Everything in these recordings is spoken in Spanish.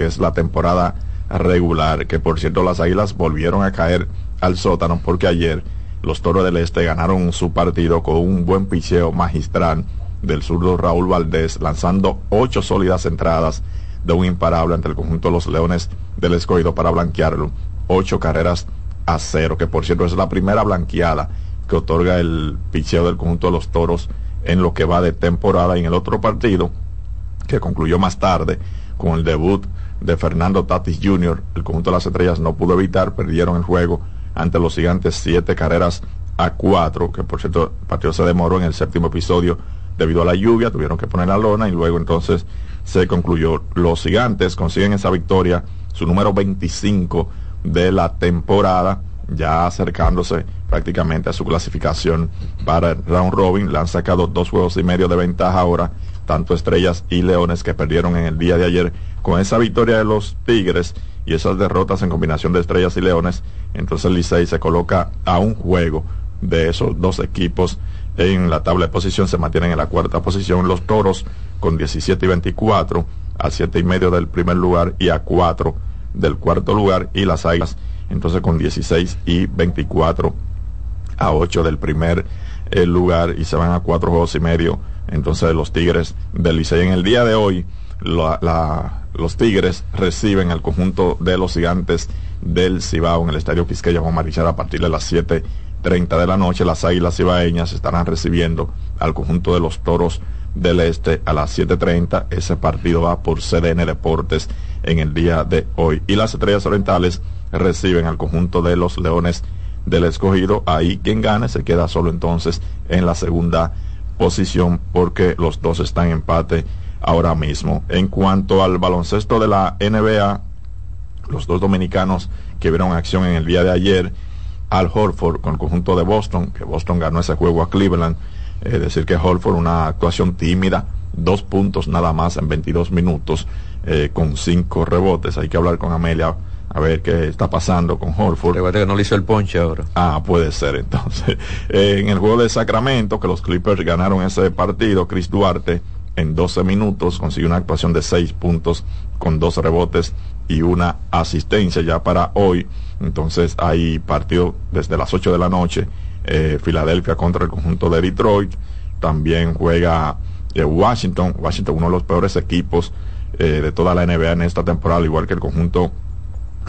que es la temporada regular, que por cierto las Águilas volvieron a caer al sótano porque ayer los Toros del Este ganaron su partido con un buen picheo magistral del zurdo Raúl Valdés, lanzando ocho sólidas entradas de un imparable ante el conjunto de los Leones del Escogido para blanquearlo. Ocho carreras a cero, que por cierto es la primera blanqueada que otorga el picheo del conjunto de los Toros en lo que va de temporada. Y en el otro partido, que concluyó más tarde con el debut de Fernando Tatis Jr., el conjunto de las estrellas no pudo evitar, perdieron el juego ante los gigantes siete carreras a cuatro, que por cierto el partido se demoró en el séptimo episodio debido a la lluvia, tuvieron que poner la lona y luego entonces se concluyó. Los gigantes consiguen esa victoria, su número 25 de la temporada, ya acercándose prácticamente a su clasificación para el round robin. Le han sacado dos juegos y medio de ventaja ahora, tanto Estrellas y Leones que perdieron en el día de ayer. Con esa victoria de los Tigres y esas derrotas en combinación de Estrellas y Leones, entonces Licey se coloca a un juego de esos dos equipos en la tabla de posición se mantienen en la cuarta posición los toros con 17 y 24 a 7 y medio del primer lugar y a 4 del cuarto lugar y las águilas entonces con 16 y 24 a 8 del primer eh, lugar y se van a 4 juegos y medio entonces los tigres del Licey en el día de hoy los tigres reciben al conjunto de los gigantes del Cibao en el estadio Quisqueya con Marichal a partir de las 7 30 de la noche las Águilas Ibaeñas estarán recibiendo al conjunto de los Toros del Este a las 7.30. Ese partido va por CDN Deportes en el día de hoy. Y las Estrellas Orientales reciben al conjunto de los Leones del Escogido. Ahí quien gane se queda solo entonces en la segunda posición porque los dos están en empate ahora mismo. En cuanto al baloncesto de la NBA, los dos dominicanos que vieron acción en el día de ayer, al Horford con el conjunto de Boston, que Boston ganó ese juego a Cleveland. Es decir, que Horford una actuación tímida, dos puntos nada más en 22 minutos, eh, con cinco rebotes. Hay que hablar con Amelia a ver qué está pasando con Horford. que no le hizo el ponche ahora. Ah, puede ser entonces. Eh, en el juego de Sacramento, que los Clippers ganaron ese partido, Chris Duarte en 12 minutos consiguió una actuación de 6 puntos con dos rebotes y una asistencia ya para hoy. Entonces hay partido desde las 8 de la noche. Eh, Filadelfia contra el conjunto de Detroit. También juega eh, Washington. Washington, uno de los peores equipos eh, de toda la NBA en esta temporada, igual que el conjunto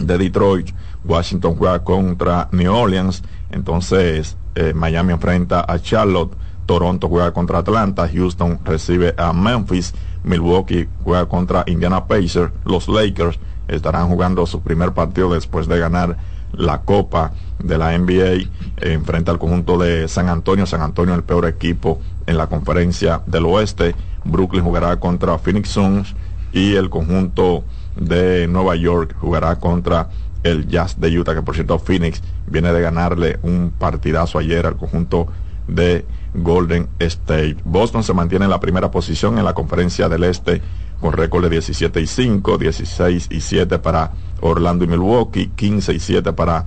de Detroit. Washington juega contra New Orleans. Entonces Miami enfrenta a Charlotte. Toronto juega contra Atlanta. Houston recibe a Memphis. Milwaukee juega contra Indiana Pacers. Los Lakers estarán jugando su primer partido después de ganar la Copa de la NBA en frente al conjunto de San Antonio. San Antonio el peor equipo en la conferencia del oeste. Brooklyn jugará contra Phoenix Suns y el conjunto de Nueva York jugará contra el Jazz de Utah, que por cierto Phoenix viene de ganarle un partidazo ayer al conjunto de Golden State. Boston se mantiene en la primera posición en la conferencia del este con récord de 17 y 5, 16 y 7 para Orlando y Milwaukee, 15 y 7 para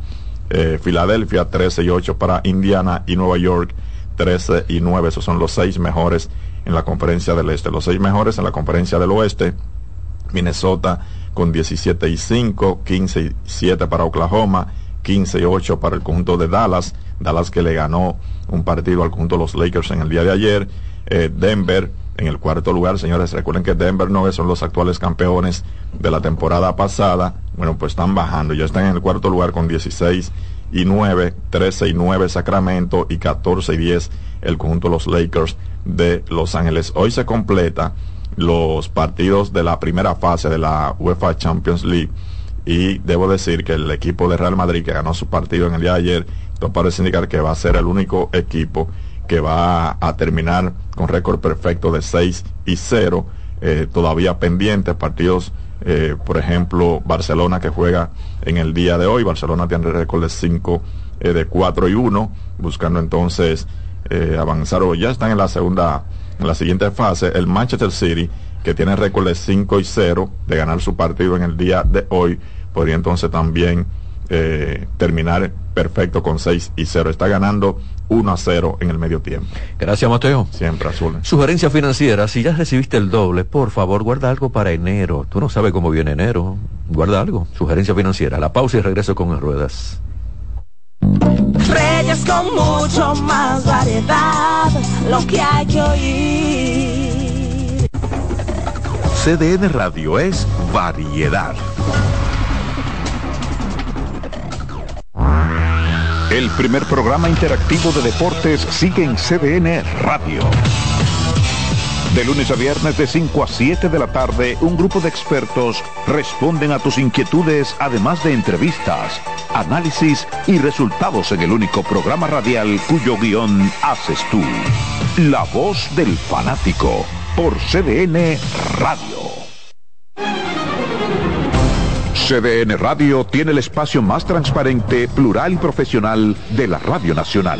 eh, Filadelfia, 13 y 8 para Indiana y Nueva York, 13 y 9. Esos son los seis mejores en la conferencia del este. Los seis mejores en la conferencia del oeste. Minnesota con 17 y 5, 15 y 7 para Oklahoma, 15 y 8 para el conjunto de Dallas. Dallas que le ganó un partido al conjunto de los Lakers en el día de ayer. Eh, Denver en el cuarto lugar, señores, recuerden que Denver Nuggets son los actuales campeones de la temporada pasada. Bueno, pues están bajando, ya están en el cuarto lugar con 16 y 9, 13 y 9 Sacramento y 14 y 10 el conjunto de los Lakers de Los Ángeles. Hoy se completa los partidos de la primera fase de la UEFA Champions League y debo decir que el equipo de Real Madrid que ganó su partido en el día de ayer, esto parece indicar que va a ser el único equipo que va a terminar con récord perfecto de 6 y 0. Eh, todavía pendientes partidos, eh, por ejemplo, Barcelona que juega en el día de hoy. Barcelona tiene récord de 5, eh, de 4 y 1, buscando entonces avanzar o ya están en la segunda, en la siguiente fase. El Manchester City, que tiene récord de 5 y 0, de ganar su partido en el día de hoy, podría entonces también eh, terminar perfecto con 6 y 0. Está ganando 1 a 0 en el medio tiempo. Gracias, Mateo. Siempre azul. Sugerencia financiera, si ya recibiste el doble, por favor, guarda algo para enero. Tú no sabes cómo viene enero. Guarda algo. Sugerencia financiera. La pausa y regreso con ruedas. Reyes con mucho más variedad, lo que hay que oír. CDN Radio es variedad. El primer programa interactivo de deportes sigue en CDN Radio. De lunes a viernes de 5 a 7 de la tarde, un grupo de expertos responden a tus inquietudes, además de entrevistas, análisis y resultados en el único programa radial cuyo guion haces tú. La voz del fanático por CDN Radio. CDN Radio tiene el espacio más transparente, plural y profesional de la Radio Nacional.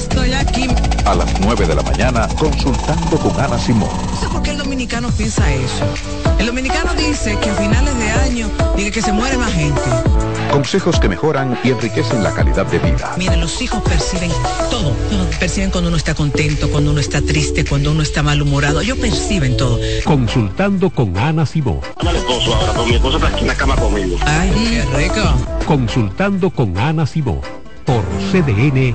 Estoy aquí. A las 9 de la mañana, consultando con Ana Simón. No sé por qué el dominicano piensa eso. El dominicano dice que a finales de año dice que se muere más gente. Consejos que mejoran y enriquecen la calidad de vida. Miren, los hijos perciben todo. Perciben cuando uno está contento, cuando uno está triste, cuando uno está malhumorado. Ellos perciben todo. Consultando con Ana Simón. Dame al esposo ahora, porque mi esposo está aquí en la cama conmigo. Ay, qué rico. Consultando con Ana Simón. Por CDN.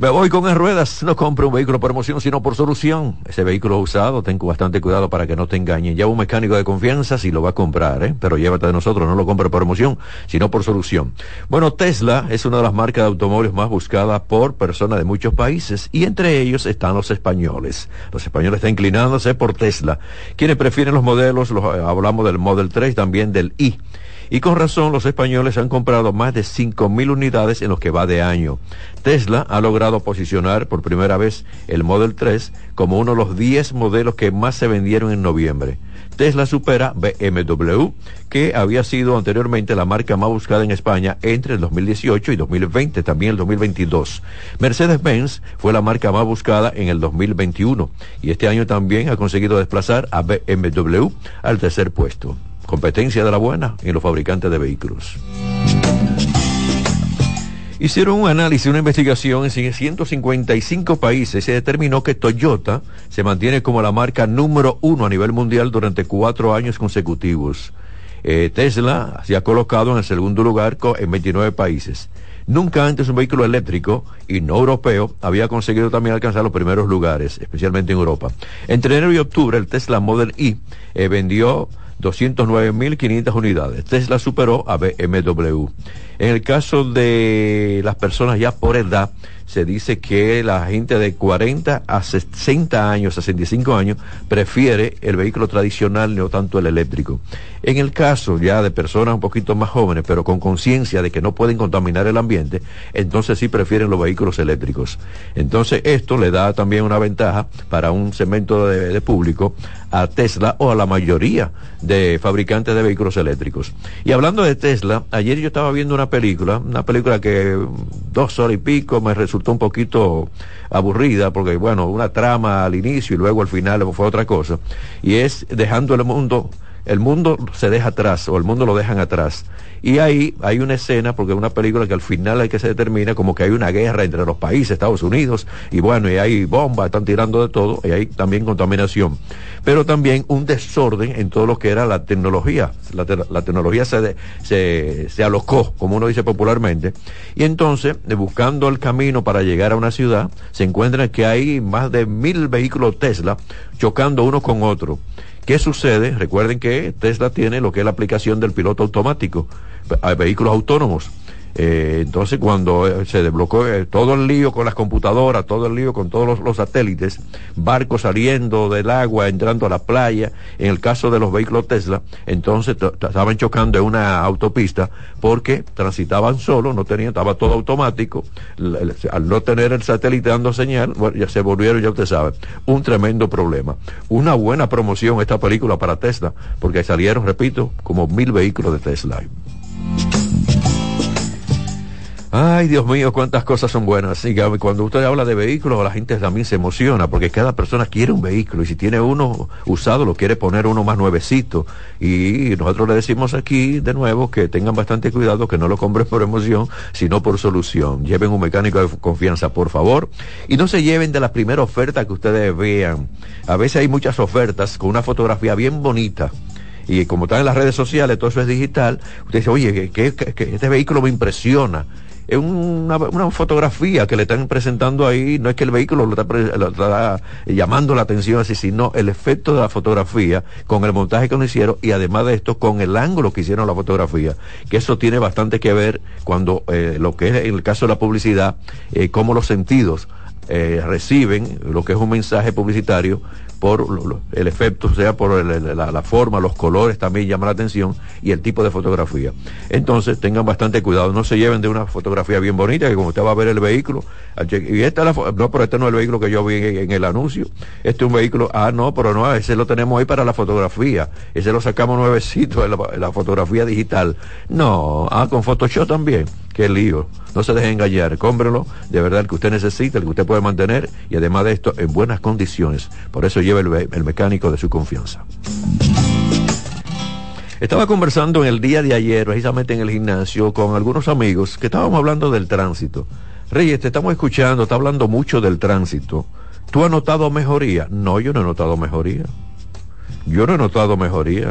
Me voy con en ruedas, no compre un vehículo por emoción, sino por solución. Ese vehículo usado, ten bastante cuidado para que no te engañen. Lleva un mecánico de confianza si lo va a comprar, ¿eh? pero llévate de nosotros, no lo compre por emoción, sino por solución. Bueno, Tesla es una de las marcas de automóviles más buscadas por personas de muchos países y entre ellos están los españoles. Los españoles están inclinándose por Tesla. Quienes prefieren los modelos, los, hablamos del Model 3, también del i. Y con razón los españoles han comprado más de 5.000 unidades en lo que va de año. Tesla ha logrado posicionar por primera vez el Model 3 como uno de los 10 modelos que más se vendieron en noviembre. Tesla supera BMW, que había sido anteriormente la marca más buscada en España entre el 2018 y 2020, también el 2022. Mercedes-Benz fue la marca más buscada en el 2021 y este año también ha conseguido desplazar a BMW al tercer puesto competencia de la buena en los fabricantes de vehículos. Hicieron un análisis, una investigación en 155 países y se determinó que Toyota se mantiene como la marca número uno a nivel mundial durante cuatro años consecutivos. Eh, Tesla se ha colocado en el segundo lugar en 29 países. Nunca antes un vehículo eléctrico y no europeo había conseguido también alcanzar los primeros lugares, especialmente en Europa. Entre enero y octubre el Tesla Model I eh, vendió 209.500 unidades. Tesla superó a BMW. En el caso de las personas ya por edad, se dice que la gente de 40 a 60 años, 65 años, prefiere el vehículo tradicional, no tanto el eléctrico. En el caso ya de personas un poquito más jóvenes, pero con conciencia de que no pueden contaminar el ambiente, entonces sí prefieren los vehículos eléctricos. Entonces esto le da también una ventaja para un segmento de, de público a Tesla o a la mayoría de fabricantes de vehículos eléctricos. Y hablando de Tesla, ayer yo estaba viendo una película, una película que dos horas y pico me resultó un poquito aburrida porque bueno, una trama al inicio y luego al final fue otra cosa. Y es dejando el mundo el mundo se deja atrás o el mundo lo dejan atrás. Y ahí hay una escena, porque es una película que al final hay que se determina como que hay una guerra entre los países, Estados Unidos, y bueno, y hay bombas, están tirando de todo, y hay también contaminación. Pero también un desorden en todo lo que era la tecnología. La, te la tecnología se, se, se, alocó, como uno dice popularmente, y entonces, buscando el camino para llegar a una ciudad, se encuentra que hay más de mil vehículos Tesla chocando uno con otro ¿Qué sucede? Recuerden que Tesla tiene lo que es la aplicación del piloto automático a vehículos autónomos. Eh, entonces, cuando eh, se desbloqueó eh, todo el lío con las computadoras, todo el lío con todos los, satélites, barcos saliendo del agua, entrando a la playa, en el caso de los vehículos Tesla, entonces estaban chocando en una autopista porque transitaban solo, no tenían, estaba todo automático, al no tener el satélite dando señal, ya se volvieron, ya usted sabe, un tremendo problema. Una buena promoción esta película para Tesla, porque salieron, repito, como mil vehículos de Tesla. Ay, Dios mío, cuántas cosas son buenas. Que cuando usted habla de vehículos, la gente también se emociona porque cada persona quiere un vehículo y si tiene uno usado, lo quiere poner uno más nuevecito. Y nosotros le decimos aquí de nuevo que tengan bastante cuidado, que no lo compren por emoción, sino por solución. Lleven un mecánico de confianza, por favor. Y no se lleven de la primera oferta que ustedes vean. A veces hay muchas ofertas con una fotografía bien bonita y como están en las redes sociales, todo eso es digital, usted dice, oye, que este vehículo me impresiona. Es una, una fotografía que le están presentando ahí, no es que el vehículo lo está, llamando la atención así, sino el efecto de la fotografía con el montaje que lo hicieron y además de esto con el ángulo que hicieron la fotografía, que eso tiene bastante que ver cuando eh, lo que es en el caso de la publicidad, eh, cómo los sentidos eh, reciben lo que es un mensaje publicitario por lo- el efecto, sea por el- la, la forma, los colores también llaman la atención y el tipo de fotografía. Entonces tengan bastante cuidado, no se lleven de una fotografía bien bonita que como usted va a ver el vehículo, che- y esta es la no, pero este no es el vehículo que yo vi en, el anuncio, este es un vehículo, ah no, pero no, ese lo tenemos ahí para la fotografía, ese lo sacamos nuevecito en la fotografía digital. No, ah, con Photoshop también. Qué lío. No se dejen engañar. Cómprelo de verdad el que usted necesita, el que usted puede mantener y además de esto en buenas condiciones. Por eso lleve el, el mecánico de su confianza. Estaba conversando en el día de ayer, precisamente en el gimnasio, con algunos amigos que estábamos hablando del tránsito. Reyes, te estamos escuchando, está hablando mucho del tránsito. ¿Tú has notado mejoría? No, yo no he notado mejoría. Yo no he notado mejoría.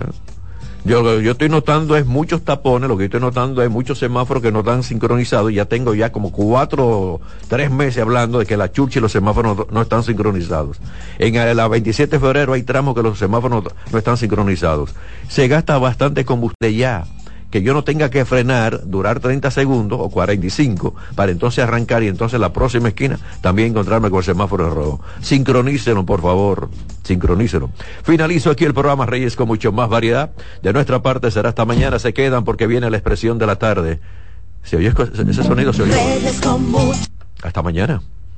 Yo, lo que yo estoy notando es muchos tapones, lo que yo estoy notando es muchos semáforos que no están sincronizados. Ya tengo ya como cuatro, tres meses hablando de que la chucha y los semáforos no, están sincronizados. En la 27 de febrero hay tramos que los semáforos no, no están sincronizados. Se gasta bastante combustible ya. Que yo no tenga que frenar, durar 30 segundos o 45 para entonces arrancar y entonces la próxima esquina también encontrarme con el semáforo rojo. Sincronícelo, por favor. Sincronícelo. Finalizo aquí el programa Reyes con mucho más variedad. De nuestra parte será hasta mañana. Se quedan porque viene la expresión de la tarde. ¿Se esco- ese sonido? ¿Se oye? Reyes con mucho, Hasta mañana.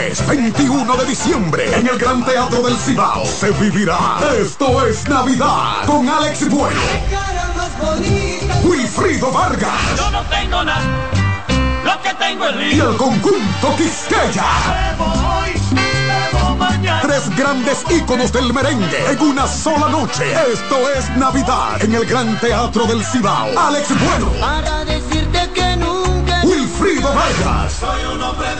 Jueves 21 de diciembre en el Gran Teatro del Cibao se vivirá Esto es Navidad con Alex Bueno, Wilfrido Vargas Yo no tengo nada, lo que tengo es y el conjunto Quisqueya. Mañana. Tres grandes íconos del merengue en una sola noche. Esto es Navidad en el Gran Teatro del Cibao. Alex Bueno, Para decirte que nunca Wilfrido Vargas. Soy un hombre.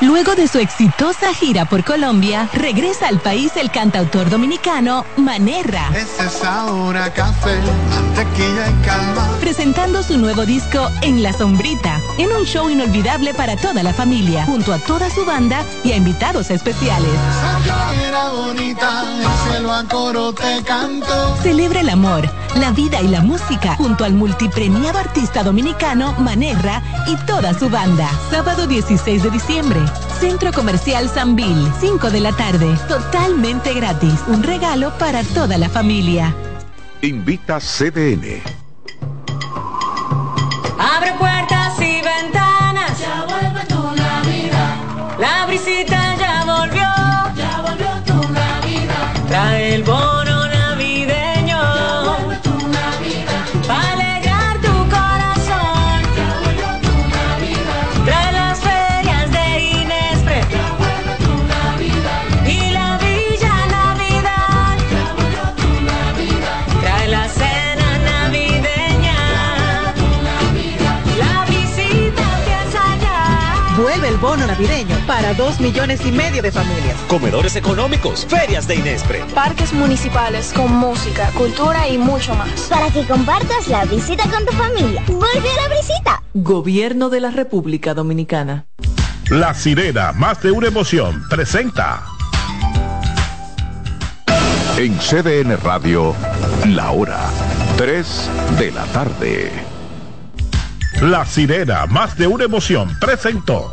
Luego de su exitosa gira por Colombia, regresa al país el cantautor dominicano Manerra. A café, mantequilla y calma. Presentando su nuevo disco En la Sombrita, en un show inolvidable para toda la familia, junto a toda su banda y a invitados especiales. Era bonita, el cielo a coro te canto. Celebra el amor, la vida y la música junto al multipremiado artista dominicano Manerra y toda su banda. Sábado 16 de diciembre. Centro Comercial Sanvil, 5 de la tarde. Totalmente gratis. Un regalo para toda la familia. Invita CDN. Abre puertas y ventanas. Ya vuelve tu Navidad. La brisita ya volvió. Ya volvió tu Navidad. Trae el bono navideño para dos millones y medio de familias. Comedores económicos, ferias de Inespre. Parques municipales con música, cultura y mucho más. Para que compartas la visita con tu familia. Vuelve a la visita. Gobierno de la República Dominicana. La sirena, más de una emoción, presenta. En CDN Radio, la hora 3 de la tarde. La sirena, más de una emoción, presentó.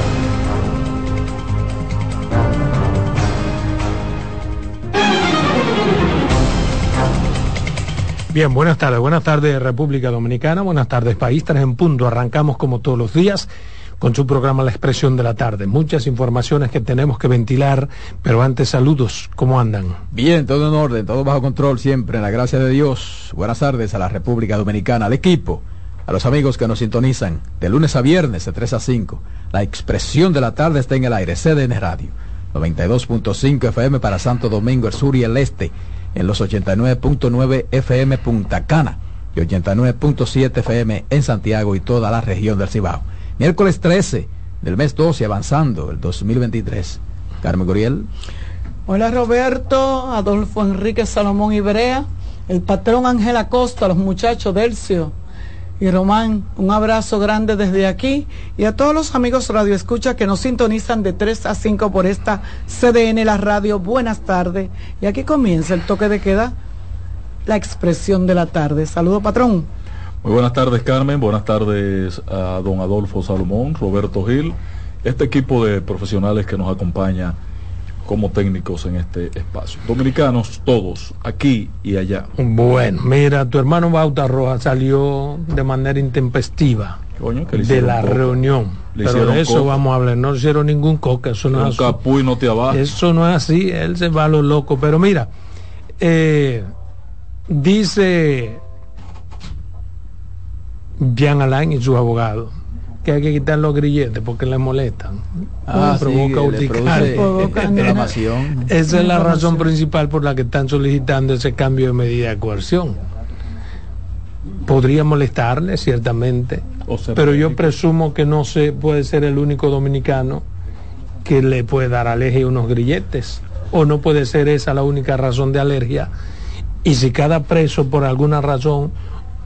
Bien, buenas tardes. Buenas tardes República Dominicana, buenas tardes país, tres en punto. Arrancamos como todos los días con su programa La Expresión de la Tarde. Muchas informaciones que tenemos que ventilar, pero antes saludos, ¿cómo andan? Bien, todo en orden, todo bajo control siempre, en la gracia de Dios. Buenas tardes a la República Dominicana, al equipo, a los amigos que nos sintonizan de lunes a viernes de 3 a 5. La Expresión de la Tarde está en el aire, CDN Radio. 92.5 FM para Santo Domingo, el sur y el este, en los 89.9 FM Punta Cana y 89.7 FM en Santiago y toda la región del Cibao. Miércoles 13 del mes 12, avanzando el 2023. Carmen Guriel. Hola Roberto, Adolfo Enrique Salomón Ibrea, el patrón Ángel Acosta, los muchachos Delcio y Román, un abrazo grande desde aquí y a todos los amigos Radio Escucha que nos sintonizan de 3 a 5 por esta CDN, la radio. Buenas tardes. Y aquí comienza el toque de queda, la expresión de la tarde. Saludo, patrón. Muy buenas tardes, Carmen. Buenas tardes a don Adolfo Salomón, Roberto Gil, este equipo de profesionales que nos acompaña como técnicos en este espacio. Dominicanos todos, aquí y allá. Bueno, mira, tu hermano Bauta Roja salió de manera intempestiva Coño, que le de la coca. reunión. Le Pero de eso coca. vamos a hablar. No hicieron ningún coca, eso no es así. no te. Eso no es así, él se va a lo loco. Pero mira, eh, dice Jean Alain y sus abogados que hay que quitar los grilletes porque le molestan. Ah, sí, urticaria. inflamación. Esa es la razón principal por la que están solicitando ese cambio de medida de coerción. Podría molestarle, ciertamente, O pero yo presumo que no se puede ser el único dominicano que le puede dar alergia a unos grilletes, o no puede ser esa la única razón de alergia. Y si cada preso por alguna razón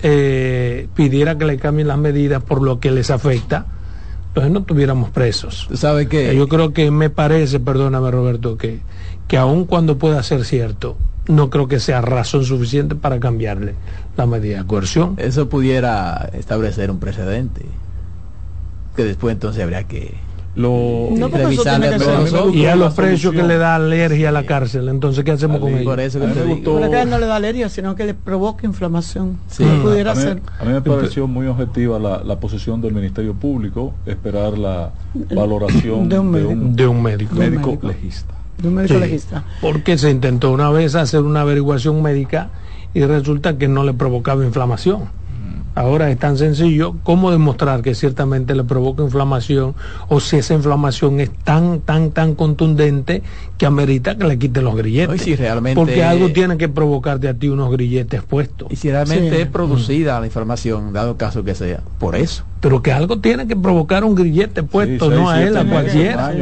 eh, pidiera que le cambien las medidas por lo que les afecta, entonces no tuviéramos presos. ¿Sabe qué? Yo creo que me parece, perdóname Roberto, que, que aun cuando pueda ser cierto, no creo que sea razón suficiente para cambiarle la medida de coerción. Eso pudiera establecer un precedente. Que después entonces habría que Lo, No. Y a los la presos que le da alergia a la cárcel, entonces ¿qué hacemos con Por ellos? eso que A mí te me digo. gustó- Pero que a él no le da alergia, sino que le provoca inflamación. Sí. No pudiera a, mí, ser. a mí me pareció muy objetiva la, la posición del Ministerio Público, esperar la valoración De un médico. De un médico. médico médico. legista. De un médico Sí, legista. Porque se intentó una vez hacer una averiguación médica y resulta que no le provocaba inflamación. Ahora es tan sencillo como demostrar que ciertamente le provoca inflamación o si esa inflamación es tan, tan, tan contundente que amerita que le quiten los grilletes. No, si realmente- Porque algo tiene que provocarte a ti unos grilletes puestos. Y si realmente Sí. es producida la información, dado caso que sea, por eso. Pero que algo tiene que provocar un grillete puesto, Sí, no a él, a cualquiera.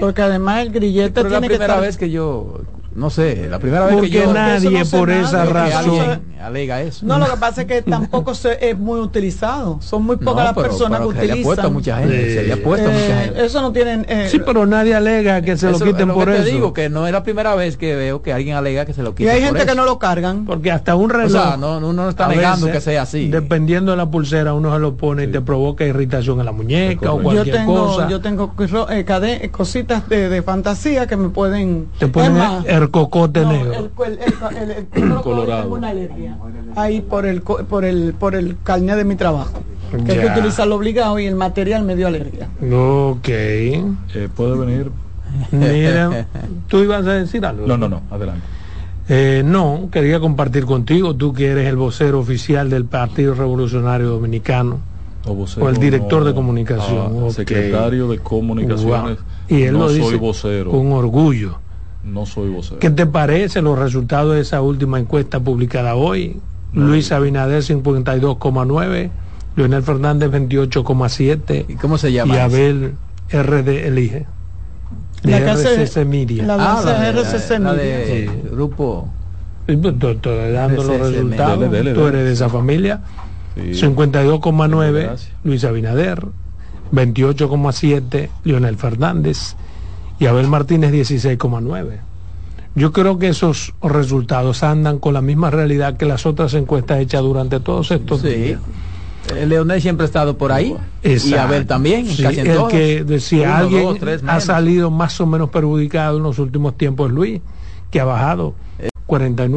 Porque además el grillete Pero la tiene que primera estar... vez que yo, no sé, la primera vez Porque que yo nadie no sé por nada, esa razón. alguien alega eso. No, lo que pasa es que tampoco se, es muy utilizado. Son muy pocas las pero- personas pero que se le ha puesto a utilizan. mucha gente, Sí. se le ha puesto a mucha Eh, gente. eso no tienen... eh, Sí, pero nadie alega que se lo Eso quiten es por que eso. te digo que no es la primera vez que veo que alguien alega que se lo y quiten hay por gente que eso. no lo cargan. Porque hasta un reloj. O sea, no, uno no está negando veces, que sea así. Dependiendo de la pulsera, uno se lo pone y te provoca irritación en la muñeca o correcto. Yo cualquier tengo, cosa. yo tengo eh, cositas de, de fantasía que me pueden... te ponen el, cocote no, negro. el, el, el- el- Colorado. tengo una alergia. Ahí por el, co- por el, por el carnet de mi trabajo. Que hay que utilizarlo obligado y el material me dio alergia. Ok. Eh, ¿Puede venir? Mira, tú ibas a decir algo. No, no, no, adelante. Eh, no, quería compartir contigo, tú que eres el vocero oficial del Partido Revolucionario Dominicano. O, vocero, O el director no, de comunicación, ah. Secretario de comunicaciones. Wow. Y él no lo soy dice vocero. con orgullo. No soy vocero. ¿Qué te parece los resultados de esa última encuesta publicada hoy? Luis Abinader 52,9, Leonel Fernández 28,7 ¿Y cómo se llama? y eso? Abel RD elige. De La hace- RCC Media. la- Ah, la de, RCC la Media. de Sí. grupo. Y pues, tú- tú dando los resultados, dele, dele, tú eres de esa familia. Sí. 52,9 Gracias. Luis Abinader, 28,7 Leonel Fernández y Abel Martínez 16,9. Yo creo que esos resultados andan con la misma realidad que las otras encuestas hechas durante todos estos Sí. días. Eh, Leonel siempre ha estado por ahí. Y. Abel también, Sí, casi en el que si Uno, alguien dos, tres ha salido más o menos perjudicado en los últimos tiempos es Luis, que ha bajado 49